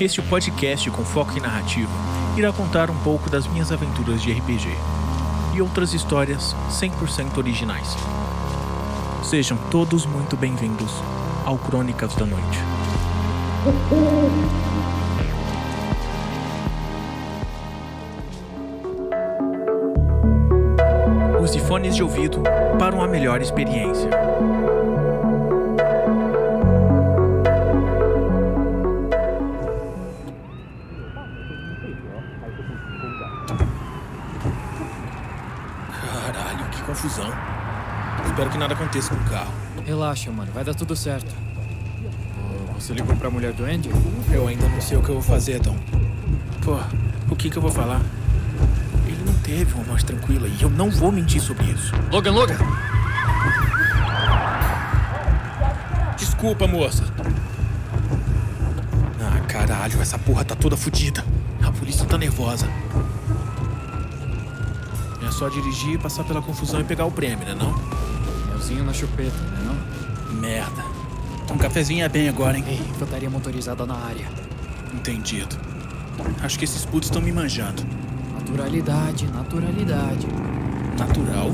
Este podcast com foco em narrativa irá contar um pouco das minhas aventuras de RPG e outras histórias 100% originais. Sejam todos muito bem-vindos ao Crônicas da Noite. Use fones de ouvido para uma melhor experiência. Confusão. Espero que nada aconteça com o carro. Relaxa, mano, vai dar tudo certo. Você ligou pra mulher do Andy? Eu ainda não sei o que eu vou fazer, Tom. Pô, o que que eu vou falar? Ele não teve uma morte tranquila e eu não vou mentir sobre isso. Logan, Logan! Desculpa, moça. Ah, caralho, essa porra tá toda fodida. A polícia tá nervosa. É só dirigir, passar pela confusão e pegar o prêmio, né não? Melzinho na chupeta, né não? Merda. Um cafezinho é bem agora, hein? Ei, infantaria motorizada na área. Entendido. Acho que esses putos estão me manjando. Naturalidade, naturalidade. Natural?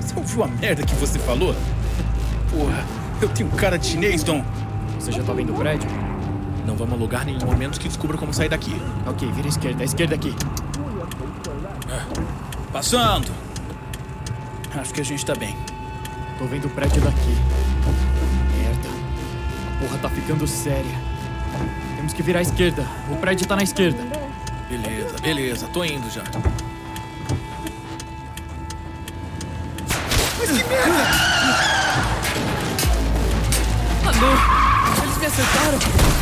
Você ouviu a merda que você falou? Porra, eu tenho cara de chinês, Dom. Você já tá vendo o prédio? Não vamos a lugar nenhum momento que descubra como sair daqui. Ok, vira à esquerda, à esquerda aqui. Passando! Acho que a gente tá bem. Tô vendo o prédio daqui. Merda. A porra tá ficando séria. Temos que virar à esquerda. O prédio tá na esquerda. Beleza, beleza, tô indo já. Ah, não! Eles me acertaram!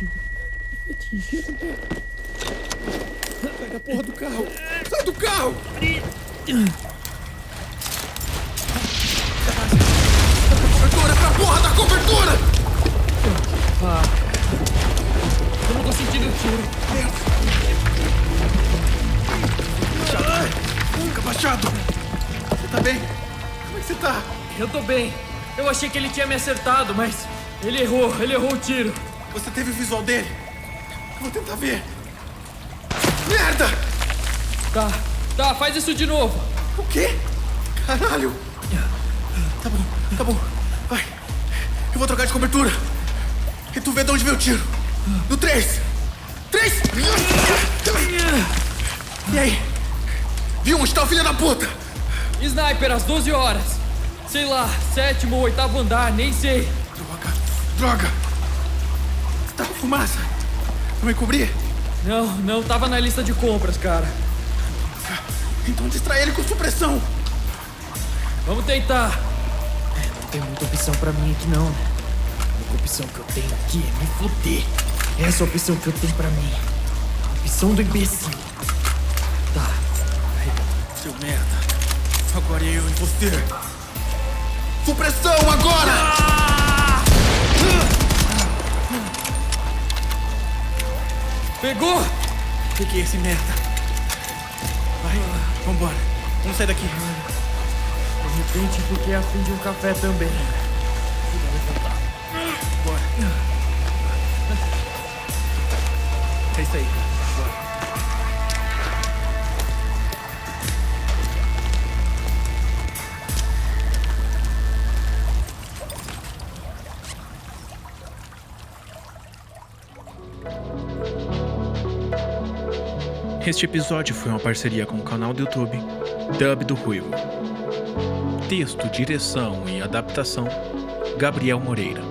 Sai da porra do carro! Sai do carro! Cobertura pra porra da cobertura! Ah. Eu não tô sentindo o tiro. Fica baixado! Você tá bem? Como é que você tá? Eu tô bem. Eu achei que ele tinha me acertado, mas ele errou, ele errou o tiro. Você teve o visual dele? Eu vou tentar ver. Merda! Tá, tá, faz isso de novo. O quê? Caralho! Tá bom, tá bom. Vai. Eu vou trocar de cobertura. E tu vê de onde veio o tiro. No 3. 3! E aí? Viu onde tá o filho da puta? Sniper às 12 horas. Sei lá, sétimo ou oitavo andar, nem sei. Droga, droga. Tá com fumaça. Vou me cobrir? Não, não tava na lista de compras, cara. Então distrai ele com supressão. Vamos tentar. É, não tem muita opção pra mim aqui não, né? A única opção que eu tenho aqui é me fuder. Essa é a opção que eu tenho pra mim. A opção do imbecil. Tá. Seu merda. Agora eu e você. Supressão agora! Pegou! Peguei esse merda. Vai, vambora. Vamos sair daqui. De repente fiquei afim de um café também. Bora. É isso aí. Este episódio foi uma parceria com o canal do YouTube Dub do Ruivo. Texto, direção e adaptação: Gabriel Moreira.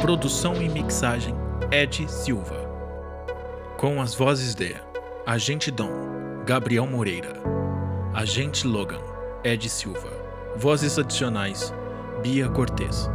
Produção e mixagem: Ed Silva. Com as vozes de Agente Dom, Gabriel Moreira. Agente Logan, Ed Silva. Vozes adicionais: Bia Cortez.